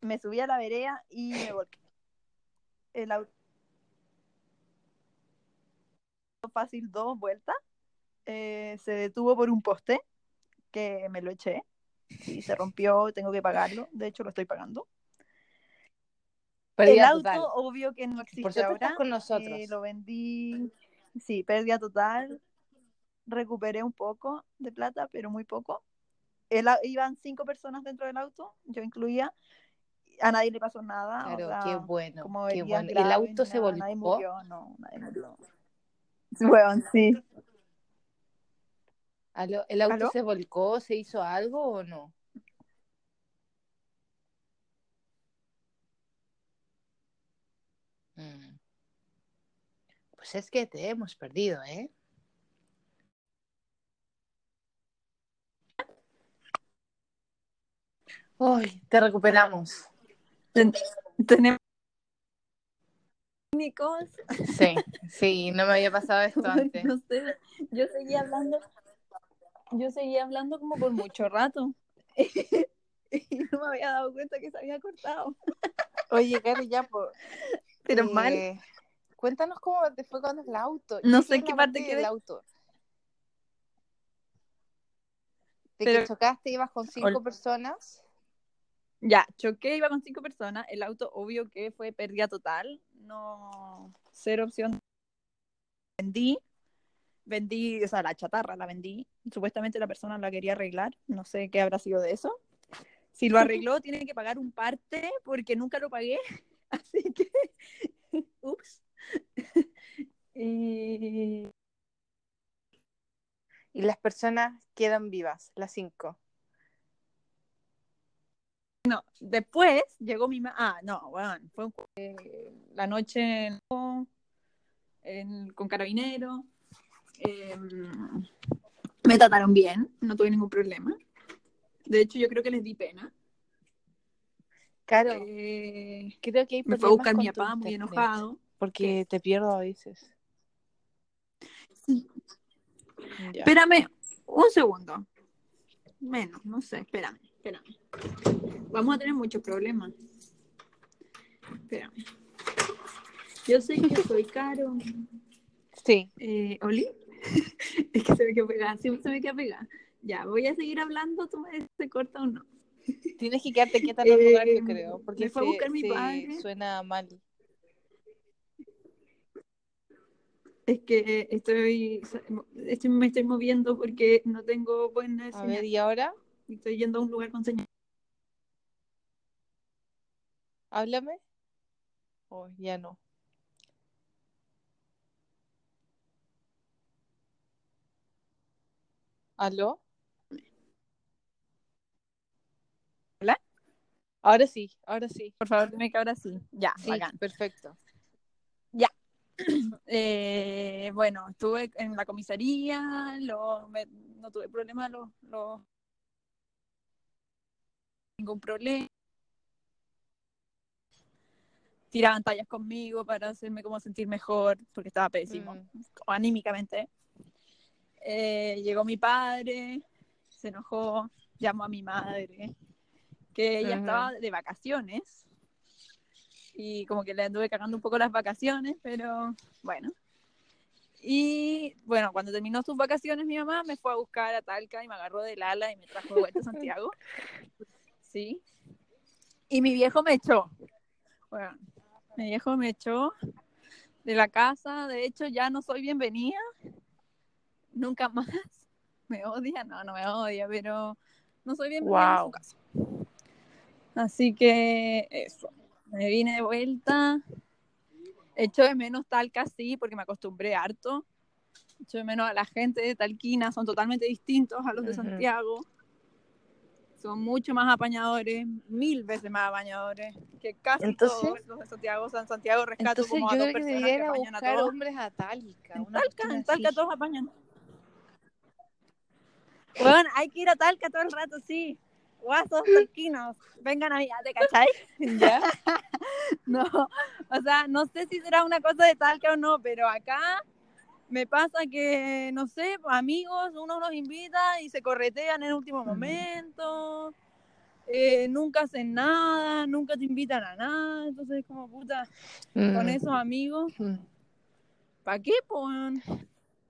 Me subí a la vereda y me volqué. El auto fácil dos vueltas. eh, se detuvo por un poste que me lo eché y se rompió, tengo que pagarlo. De hecho, lo estoy pagando. el Pérdida auto, total. obvio que no existe Por ahora. estás con nosotros. eh, lo vendí, sí, pérdida total. Recuperé un poco de plata, pero muy poco. El iban cinco personas dentro del auto, yo incluía. A nadie le pasó nada. o Claro, sea, qué bueno, como qué bueno. ¿Y el auto ni se nada, Nadie murió, no, nadie murió. Bueno, sí. ¿Aló? ¿El auto ¿Aló? se volcó? ¿Se hizo algo o no? Mm. Pues es que te hemos perdido, ¿eh? Uy, te recuperamos. Ten- tenemos técnicos. Sí, sí, no me había pasado esto antes. No sé, yo seguía hablando, yo seguía hablando como por mucho rato. y no me había dado cuenta que se había cortado. Oye, Cari, ya, pues. Pero eh, mal. Cuéntanos cómo te fue con el auto. No sé qué parte del quedé. auto. De Pero- que chocaste, ibas con cinco Ol- personas. Ya, choqué, iba con cinco personas. El auto, obvio que fue pérdida total no ser opción. Vendí, vendí, o sea, la chatarra la vendí. Supuestamente la persona la quería arreglar, no sé qué habrá sido de eso. Si lo arregló, tiene que pagar un parte porque nunca lo pagué. Así que, ups. y... y las personas quedan vivas, las cinco. No, después llegó mi mamá. Ah, no, bueno, fue un- eh, la noche en- en- con carabinero. Eh, me trataron bien, no tuve ningún problema. De hecho, yo creo que les di pena. Claro, Eh, creo que hay me fue a buscar mi papá muy enojado. Porque te pierdo a veces. Sí. Ya. Espérame un segundo. Menos, no sé, espérame, espérame. Vamos a tener muchos problemas. Espérame. Yo sé que soy caro. Sí, Eh, ¿Oli? es que se me queda pegada, siempre se me queda pegada. Ya, voy a seguir hablando, tú me dices si corta o no. tienes que quedarte quieta en el Eh, lugar, yo creo, porque me fue a se- buscar mi se padre. suena mal. Es que estoy, estoy- me estoy moviendo porque no tengo buena A señal. ver, ¿y ahora? Estoy yendo a un lugar con señal. Háblame. Oh, ya no. ¿Aló? ¿Hola? Ahora sí, ahora sí. Por favor, dime que ahora sí. Ya, Sí, bacán. perfecto. Eh, bueno, estuve en la comisaría, lo- me- no tuve problema, lo, lo- ningún problema. Tiraban tallas conmigo para hacerme como sentir mejor, porque estaba pésimo, Mm. anímicamente. Eh, llegó mi padre, se enojó, llamó a mi madre, que ella estaba de vacaciones. Y como que le anduve cagando un poco las vacaciones, pero bueno. Y bueno, cuando terminó sus vacaciones, mi mamá me fue a buscar a Talca y me agarró del ala y me trajo de vuelta a Santiago. Sí. Y mi viejo me echó. Bueno, mi viejo me echó de la casa. De hecho, ya no soy bienvenida. Nunca más. Me odia. No, no me odia, pero no soy bienvenida en su casa. Así que eso. Me vine de vuelta. Echo de menos Talca, sí, porque me acostumbré harto. Echo de menos a la gente de Talquina, son totalmente distintos a los de. Santiago. Son mucho más apañadores, mil veces más apañadores que casi Entonces- todos los de Santiago. San Santiago rescato Entonces como yo a dos creo que personas que apañan a todos. hombres a Talca. En Talca, en Talca todos apañan. Bueno, hay que ir a Talca todo el rato, sí. Guasos talquinos, vengan a mí, ¿te cachai? ¿Ya? No, o sea, no sé si será una cosa de Talca o no, pero acá me pasa que, no sé, amigos, uno los invita y se corretean en el último momento, eh, nunca hacen nada, nunca te invitan a nada, entonces como puta, con Mm. esos amigos, Mm. ¿para qué, pues?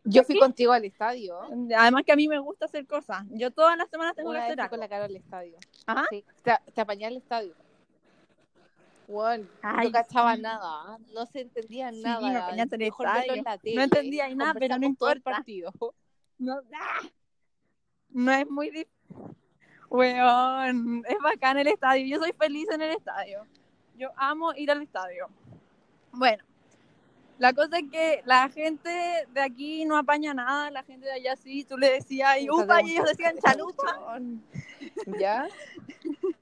Yo fui contigo al estadio. Además que a mí me gusta hacer cosas, yo todas las semanas tengo Una que vez hacer con la cara al estadio. Ajá. Sí, te, te apañé al estadio. Bueno, no cachaba sí. nada, ¿ah? no se entendía Sí, nada. me apañaste en el mejor en la No tele. entendía ahí nada, pero no todo el importa. partido. No, ¡ah! no es muy difícil. Weón, es bacán el estadio. Yo soy feliz en el estadio. Yo amo ir al estadio. Bueno, la cosa es que la gente de aquí no apaña nada, la gente de allá sí. Tú le decías, y upa, y ellos decían chalupa. ¿Ya?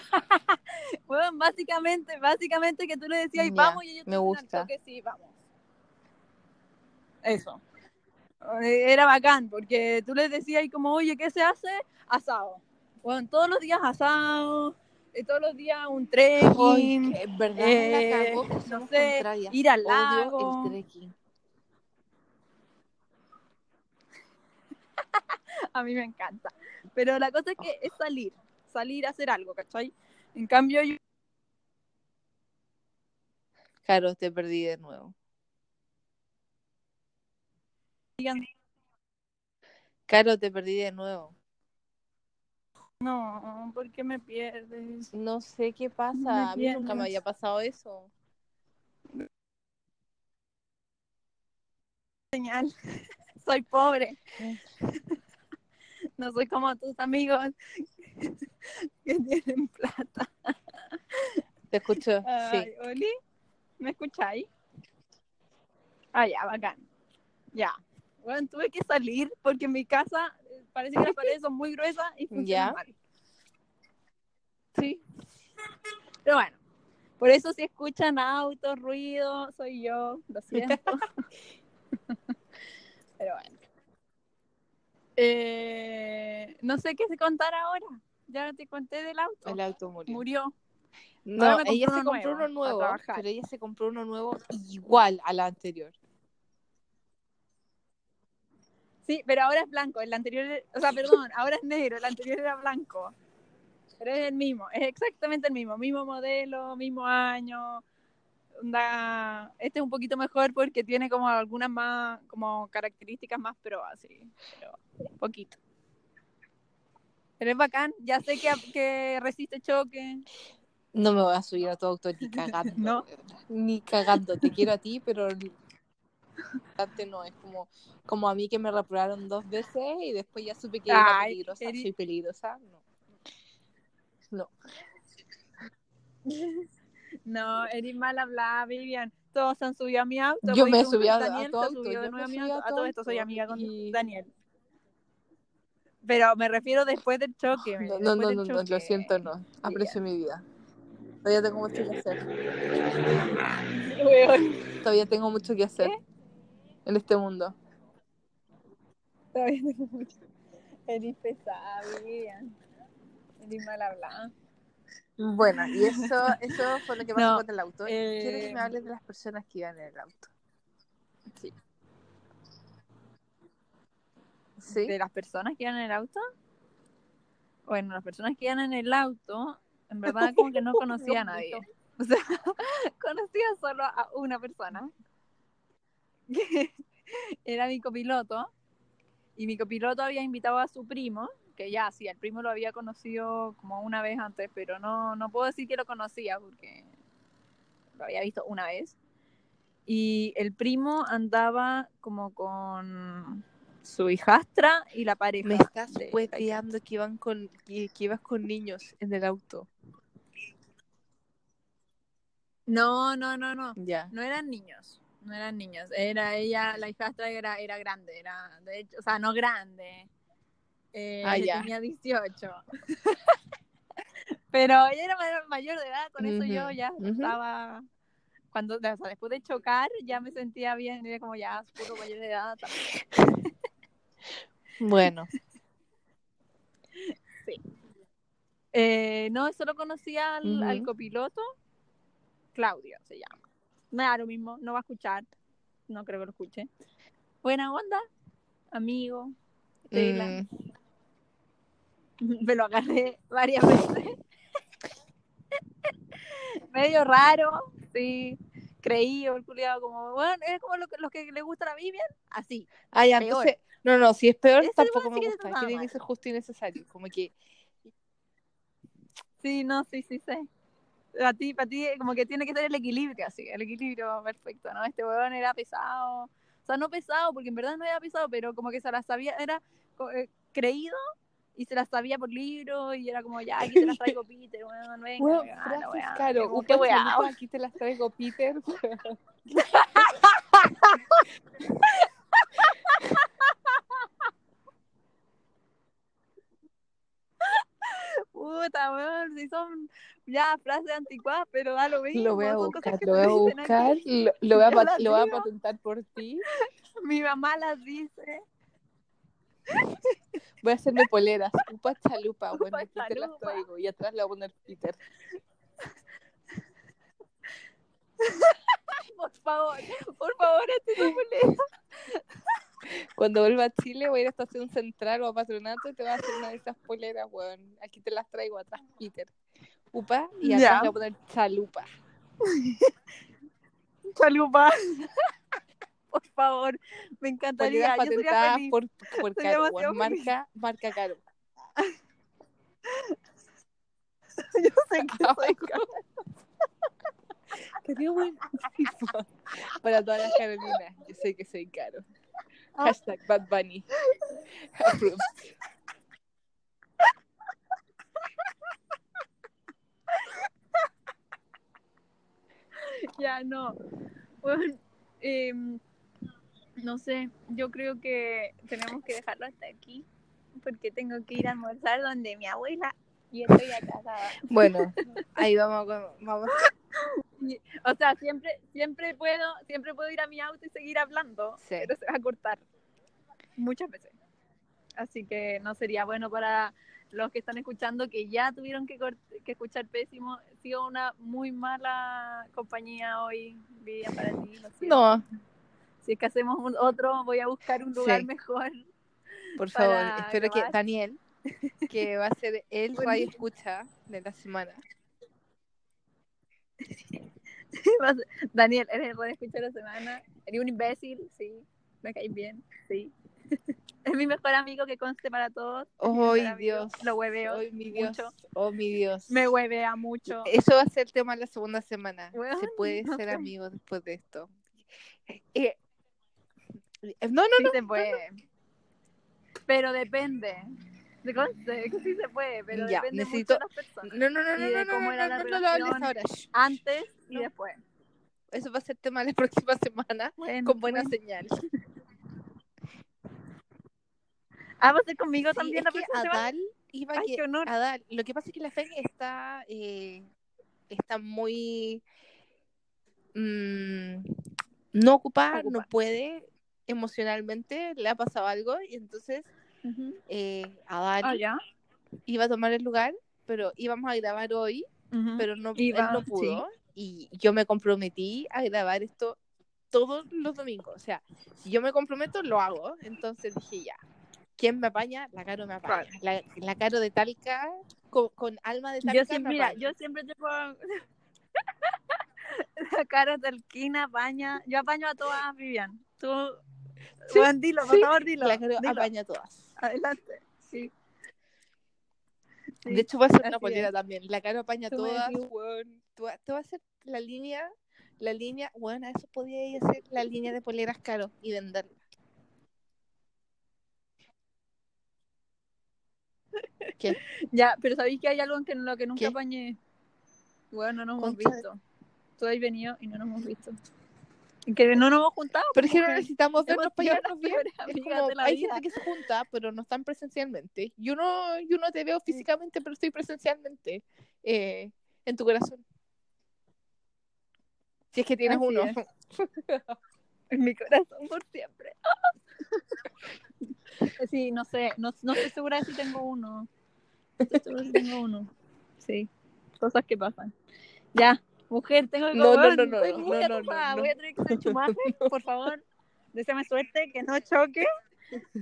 Weón, básicamente, básicamente que tú le decías, y vamos, y ellos te me gusta. toque, sí, vamos. Eso. Eh, Era bacán, porque tú les decías y como, oye, ¿qué se hace? Asado. Bueno, todos los días asado, eh, todos los días un trekking, que en verdad eh, la cagó, que no sé, ir al lago. el trekking. A mí me encanta. Pero la cosa es que es salir, salir a hacer algo, ¿cachai? En cambio, yo Claro, te perdí de nuevo. Caro, te perdí de nuevo. no, ¿por qué me pierdes? No sé qué Me pasa. A mí nunca me había pasado eso. Señal, soy pobre. No soy como tus amigos que tienen plata. Te escucho. Sí. Oli, ¿me escucháis? Ah, ya, bacán. Ya. Bueno, tuve que salir porque en mi casa eh, parece que las paredes son muy gruesas y funcionan Ya. mal. Sí. Pero bueno, por eso si escuchan autos, ruido, soy yo, lo siento. Pero bueno. Eh, no sé qué se contar ahora. Ya te conté del auto. El auto murió. Murió. No, ella se compró nuevo, uno nuevo, pero ella se compró uno nuevo igual a la anterior. Sí, pero ahora es blanco. El anterior, o sea, perdón, ahora es negro. El anterior era blanco. Pero es el mismo, es exactamente el mismo. Mismo modelo, mismo año. Onda, este es un poquito mejor porque tiene como algunas más, como características más pro, así. Pero poquito. Pero es bacán. Ya sé que, que resiste choque. No me voy a subir a tu auto ni cagando. No. Ni cagando. Te quiero a ti, pero no. Es como, como a mí que me reprobaron dos veces y después ya supe que era Ay, peligrosa. Eri- Soy peligrosa. No. No. No, eres mal hablada, Vivian. Todos han subido a mi auto. Yo me subido a- a Daniel tu se auto, yo nuevo a me mi subí a auto. A tu todo esto soy amiga con y- Daniel. Pero me refiero después del choque. No, no, no, no, no, lo siento, no. Aprecio mi vida. Todavía tengo mucho que hacer. Todavía tengo mucho que hacer en este mundo. Todavía tengo mucho. Eres pesada, Vivian. Eres mal hablada. Bueno, y eso, eso fue lo que pasó No, con el auto. eh, Quiero que me hables de las personas que iban en el auto. Sí. ¿Sí? ¿De las personas que iban en el auto? Bueno, las personas que iban en el auto, en verdad como que no conocía a nadie. O sea, conocía solo a una persona, que era mi copiloto, y mi copiloto había invitado a su primo, que ya sí, el primo lo había conocido como una vez antes, pero no, no puedo decir que lo conocía porque lo había visto una vez. Y el primo andaba como con su hijastra y la pareja. Me estás cueteando que, iban con, que, que ibas con niños en el auto. No, no, no, no. Ya. No eran niños, no eran niños. Era ella, la hijastra era, era grande, era, de hecho, o sea, no grande. Eh, Ah, ya. tenía 18. Pero ella era mayor, de edad, con eso yo ya estaba. Cuando, o sea, después de chocar, ya me sentía bien, era como ya, puro mayor de edad. también. Bueno, Eh, no, solo conocía al, copiloto, Claudio se llama. Me da lo mismo, no va a escuchar, no creo que lo escuche. Buena onda, amigo, tela. mm, me lo agarré varias veces. Medio raro, sí. Creído, el culiado, como, bueno, es como lo que, los que le gusta a la Vivian, así. Ah, ya, entonces, no, no, si es peor, Ese tampoco me gusta. Tiene que ser justo y necesario. Como que, Sí, no, sí, sí, sé. A ti, para ti, como que tiene que ser el equilibrio, así, el equilibrio perfecto, ¿no? Este huevón era pesado, o sea, no pesado, porque en verdad no era pesado, pero como que se la sabía, era eh, creído y se la sabía por libro y era como, ya, aquí te las traigo, Peter, weón, venga, Weón, frases weá. caro. Como, qué chalupa, aquí te las traigo, Peter. Puta, weón, si son ya frases anticuadas, pero da lo mismo. Lo voy a buscar, lo voy a buscar, lo, lo voy a, lo voy patentar por ti. Mi mamá las dice. Voy a hacerme poleras. Upa chalupa, bueno, aquí te las traigo. Y atrás le voy a poner Peter. Por favor, por favor, este no molesta. Cuando vuelva a Chile voy a ir a Estación Central o a Patronato y te voy a hacer una de esas poleras, weón. Aquí te las traigo atrás, Peter. Upa, y Ya. le voy a poner chalupa. Chalupa. Por favor, me encantaría. Yo sería feliz. por, por Sería Caro, weón. Marca, marca Caro. Yo sé que soy caro. Te digo buenísimo. Para todas las Carolinas, yo sé que soy Caro. Hashtag Bad Bunny. Approved. Ya, no. Bueno, em, no sé, yo creo que tenemos que dejarlo hasta aquí porque tengo que ir a almorzar donde mi abuela y estoy atrasada. Bueno, ahí vamos, vamos. O sea, siempre, siempre puedo, siempre puedo ir a mi auto y seguir hablando, Sí. pero se va a cortar muchas veces. Así que no sería bueno para los que están escuchando que ya tuvieron que, que escuchar pésimo. Ha sido una muy mala compañía hoy, Vivian, para ti. No, Si es que hacemos un otro, voy a buscar un lugar Sí. mejor. por favor, espero que. Daniel, que va a ser el radio escucha de la semana. Daniel, eres el de escuchar la semana. Eres un imbécil, sí. Me caes bien, sí. es mi mejor amigo que conste para todos. Es mi ¡Ay, mejor amigo. Dios! Lo hueveo. ¡Ay, mi Dios! mucho. ¡Oh, mi Dios! Me huevea mucho. Eso va a ser tema la segunda semana. Se puede no ser sé. amigos después de esto. Eh, eh, no, no, Sí no. se puede. Pero depende. De que sí se puede, pero Ya, depende necesito- mucho de las personas. No, no, no, no, de no, no, no, no, no lo hables ahora. Antes y No. después. Eso va a ser tema la próxima semana Bueno, con buena bueno. señal. Ah, ¿va a ser conmigo Sí, también la próxima semana? Adal iba Ay, que- qué honor. Adal, lo que pasa es que la Fe está eh, está muy mm, no ocupada, no Ocupada. puede emocionalmente, le ha pasado algo y entonces Eh, Adal Ah, ya. iba a tomar el lugar, pero íbamos a grabar hoy, pero no, Iba, él no pudo y yo me comprometí a grabar esto todos los domingos, o sea, si yo me comprometo lo hago, entonces dije ya. ¿Quién me apaña? La Caro me apaña. La, la Caro de Talca, con, con alma de Talca Yo siempre, me mira, yo siempre te puedo... La cara talquina apaña. Yo apaño a todas, Vivian. Tú, Sí, Juan, dilo, por sí. favor, dilo. La Caro dilo. apaña todas. Adelante. Sí. Sí. De hecho, va a ser una polera es. también. La Caro apaña Tú todas. decís. weón. Tú, tú vas a hacer la línea, la línea, bueno, eso podía ir a hacer la línea de poleras Caro y venderla. ¿Qué? Ya, pero sabéis que hay algo en que- lo que nunca ¿Qué? apañé. Bueno, no nos hemos visto. Tú has venido y no nos hemos visto. Que no nos hemos juntado. Pero es que no necesitamos vernos para llevarnos bien. peores Es amigas como, de la hay vida. gente que se junta, pero no están presencialmente. Yo no, yo no te veo físicamente, pero estoy presencialmente eh, en tu corazón. Si es que tienes Así uno. En mi corazón por siempre. Sí, no sé, no, no estoy segura de si tengo uno. No estoy segura si tengo uno. Sí, cosas que pasan. Ya, mujer, tengo que No, no, no, no, estoy no, muy no, no, ocupada, no. Voy a tener que hacer chumaje, por favor. Deseame suerte, que no choque.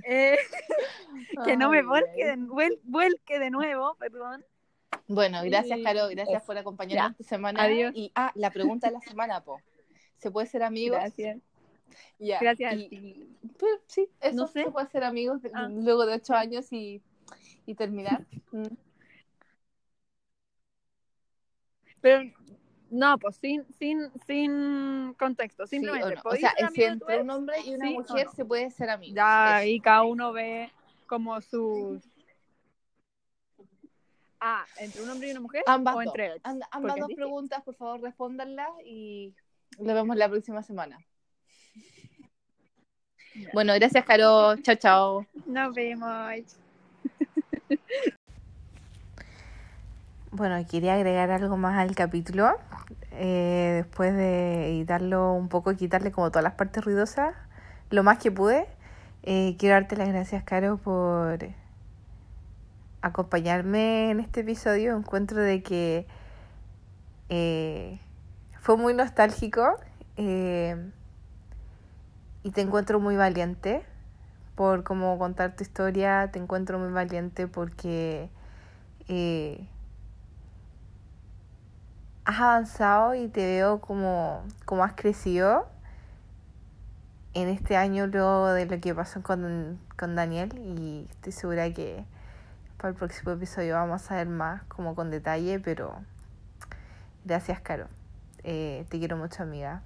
Eh, que no me vuelque de, vuel- vuelque de nuevo, perdón. Bueno, gracias, Caro. Gracias por acompañarnos esta semana. Adiós. Y, ah, la pregunta de la semana, po. ¿Se puede ser amigos? Gracias. Ya. Gracias Y- sí, eso No sé. se puede ser amigos de- Ah. luego de ocho años y, y terminar. Mm. Pero no, pues sin, sin, sin contexto, Sí, simplemente. o, no. o ¿podéis sea, entre un hombre y una ¿Sí mujer no? se puede ser amigos. Ya, Eso. y cada uno ve como sus. Ah, ¿entre un hombre y una mujer? Ambas o dos. entre ambas Porque dos preguntas, por favor, respóndanlas y lo vemos la próxima semana. Bueno, gracias, Caro. Chao, chao. Nos vemos. Bueno, quería agregar algo más al capítulo. eh, después de editarlo un poco, quitarle como todas las partes ruidosas, lo más que pude. Eh, quiero darte las gracias, Caro, por acompañarme en este episodio. Encuentro de que eh, fue muy nostálgico y te encuentro muy valiente por cómo contar tu historia. Te encuentro muy valiente porque... eh, has avanzado y te veo como, como has crecido en este año luego de lo que pasó con, con Daniel y estoy segura que para el próximo episodio vamos a ver más como con detalle, pero gracias Caro, Eh, te quiero mucho amiga